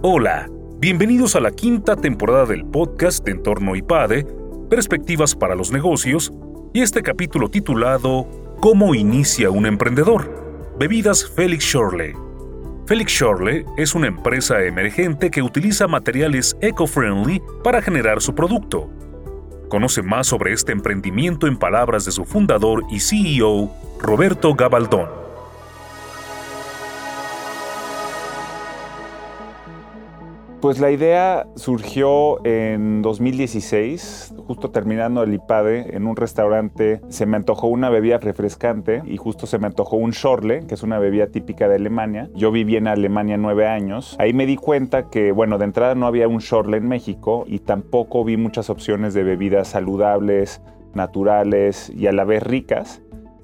Hola, bienvenidos a la quinta temporada del podcast de Entorno IPADE, Perspectivas para los Negocios, y este capítulo titulado ¿Cómo inicia un emprendedor? Bebidas Felix Shorley. Felix Shorley es una empresa emergente que utiliza materiales eco-friendly para generar su producto. Conoce más sobre este emprendimiento en palabras de su fundador y CEO, Roberto Gabaldón. Pues la idea surgió en 2016, justo terminando el IPADE, en un restaurante se me antojó una bebida refrescante y justo se me antojó un Schorle, que es una bebida típica de Alemania. Yo viví en Alemania nueve años. Ahí me di cuenta que, bueno, de entrada no había un Schorle en México y tampoco vi muchas opciones de bebidas saludables, naturales y a la vez ricas.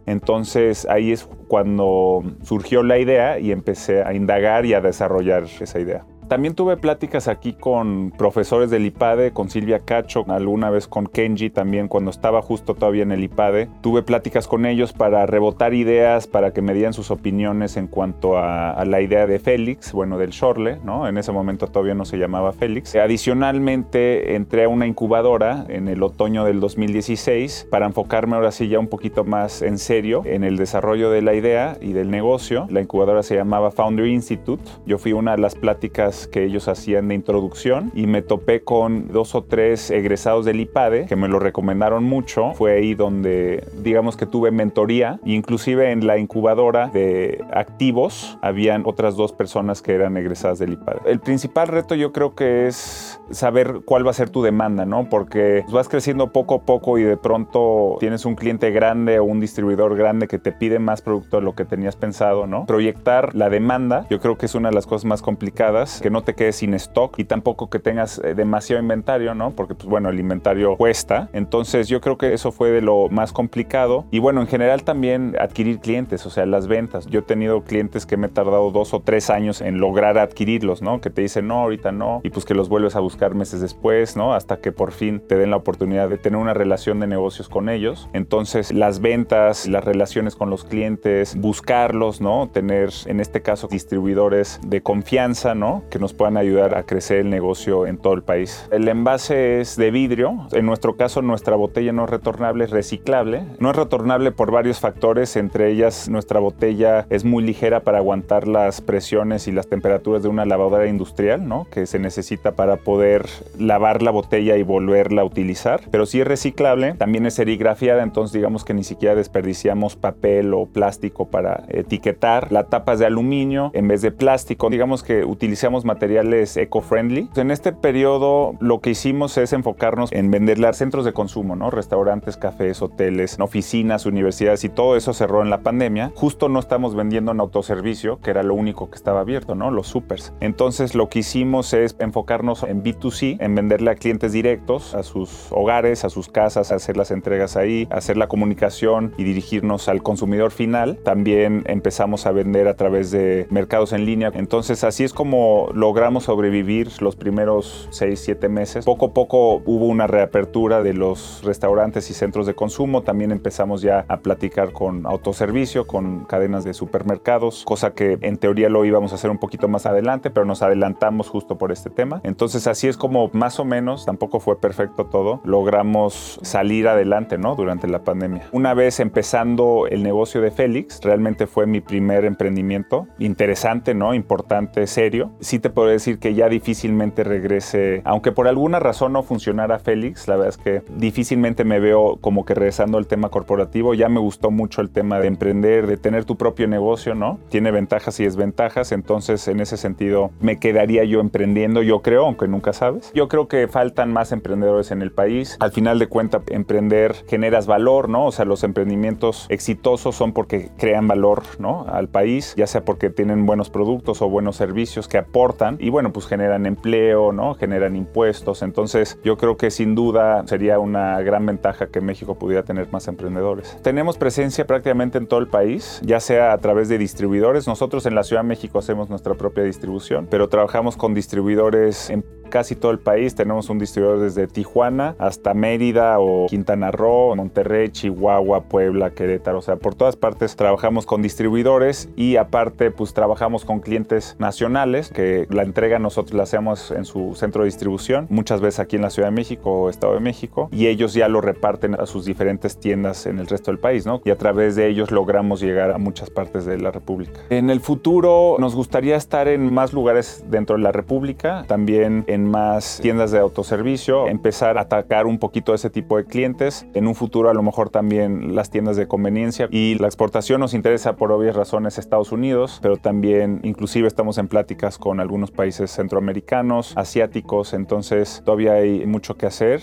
Entonces ahí es cuando surgió la idea y empecé a indagar y a desarrollar esa idea. También tuve pláticas aquí con profesores del IPADE, con Silvia Cacho, alguna vez con Kenji también cuando estaba justo todavía en el IPADE. Tuve pláticas con ellos para rebotar ideas, para que me dieran sus opiniones en cuanto a, la idea de Félix, bueno, del Shorle, ¿no? En ese momento todavía no se llamaba Félix. Adicionalmente entré a una incubadora en el otoño del 2016 para enfocarme ahora sí ya un poquito más en serio en el desarrollo de la idea y del negocio. La incubadora se llamaba Founder Institute. Yo fui una de las pláticas que ellos hacían de introducción y me topé con dos o tres egresados del IPADE que me lo recomendaron mucho. Fue ahí donde digamos que tuve mentoría inclusive en la incubadora de activos habían otras dos personas que eran egresadas del IPADE. El principal reto yo creo que es saber cuál va a ser tu demanda, ¿no? Porque vas creciendo poco a poco y de pronto tienes un cliente grande o un distribuidor grande que te pide más producto de lo que tenías pensado, ¿no? Proyectar la demanda yo creo que es una de las cosas más complicadas que no te quedes sin stock y tampoco que tengas eh, demasiado inventario, ¿no? Porque, pues bueno, el inventario cuesta. Entonces, yo creo que eso fue de lo más complicado. Y bueno, en general también adquirir clientes, o sea, las ventas. Yo he tenido clientes que me he tardado dos o tres años en lograr adquirirlos, ¿no? Que te dicen, no, ahorita no. Y pues que los vuelves a buscar meses después, ¿no? Hasta que por fin te den la oportunidad de tener una relación de negocios con ellos. Entonces, las ventas, las relaciones con los clientes, buscarlos, ¿no? Tener, en este caso, distribuidores de confianza, ¿no? Que nos puedan ayudar a crecer el negocio en todo el país. El envase es de vidrio. En nuestro caso, nuestra botella no es retornable, es reciclable. No es retornable por varios factores, entre ellas nuestra botella es muy ligera para aguantar las presiones y las temperaturas de una lavadora industrial, ¿no? que se necesita para poder lavar la botella y volverla a utilizar. Pero si es reciclable, también es serigrafiada, entonces digamos que ni siquiera desperdiciamos papel o plástico para etiquetar. La tapa es de aluminio en vez de plástico. Digamos que utilizamos materiales eco-friendly. En este periodo lo que hicimos es enfocarnos en venderle a centros de consumo, ¿no? Restaurantes, cafés, hoteles, oficinas, universidades y todo eso cerró en la pandemia. Justo no estamos vendiendo en autoservicio, que era lo único que estaba abierto, ¿no? Los supers. Entonces lo que hicimos es enfocarnos en B2C, en venderle a clientes directos, a sus hogares, a sus casas, hacer las entregas ahí, hacer la comunicación y dirigirnos al consumidor final. También empezamos a vender a través de mercados en línea. Entonces así es como logramos sobrevivir los primeros 6, 7 meses. Poco a poco hubo una reapertura de los restaurantes y centros de consumo. También empezamos ya a platicar con autoservicio, con cadenas de supermercados, cosa que en teoría lo íbamos a hacer un poquito más adelante, pero nos adelantamos justo por este tema. Entonces así es como más o menos, tampoco fue perfecto todo, logramos salir adelante, ¿no? Durante la pandemia. Una vez empezando el negocio de Félix, realmente fue mi primer emprendimiento, interesante, ¿no? Importante, serio. Sí te puedo decir que ya difícilmente regrese, aunque por alguna razón no funcionara Félix, la verdad es que difícilmente me veo como que regresando al tema corporativo, ya me gustó mucho el tema de emprender, de tener tu propio negocio, ¿no? Tiene ventajas y desventajas, entonces en ese sentido me quedaría yo emprendiendo, yo creo, aunque nunca sabes. Yo creo que faltan más emprendedores en el país. Al final de cuentas, emprender generas valor, ¿no? O sea, los emprendimientos exitosos son porque crean valor, ¿no? Al país, ya sea porque tienen buenos productos o buenos servicios que aportan y bueno, pues generan empleo, ¿no? Generan impuestos. Entonces yo creo que sin duda sería una gran ventaja que México pudiera tener más emprendedores. Tenemos presencia prácticamente en todo el país, ya sea a través de distribuidores. Nosotros en la Ciudad de México hacemos nuestra propia distribución, pero trabajamos con distribuidores en casi todo el país. Tenemos un distribuidor desde Tijuana hasta Mérida o Quintana Roo, Monterrey, Chihuahua, Puebla, Querétaro. O sea, por todas partes trabajamos con distribuidores y aparte pues trabajamos con clientes nacionales que la entrega nosotros la hacemos en su centro de distribución, muchas veces aquí en la Ciudad de México o Estado de México, y ellos ya lo reparten a sus diferentes tiendas en el resto del país, ¿no? Y a través de ellos logramos llegar a muchas partes de la República. En el futuro nos gustaría estar en más lugares dentro de la República, también más tiendas de autoservicio, empezar a atacar un poquito ese tipo de clientes. En un futuro a lo mejor también las tiendas de conveniencia y la exportación nos interesa por obvias razones Estados Unidos, pero también inclusive estamos en pláticas con algunos países centroamericanos, asiáticos, entonces todavía hay mucho que hacer.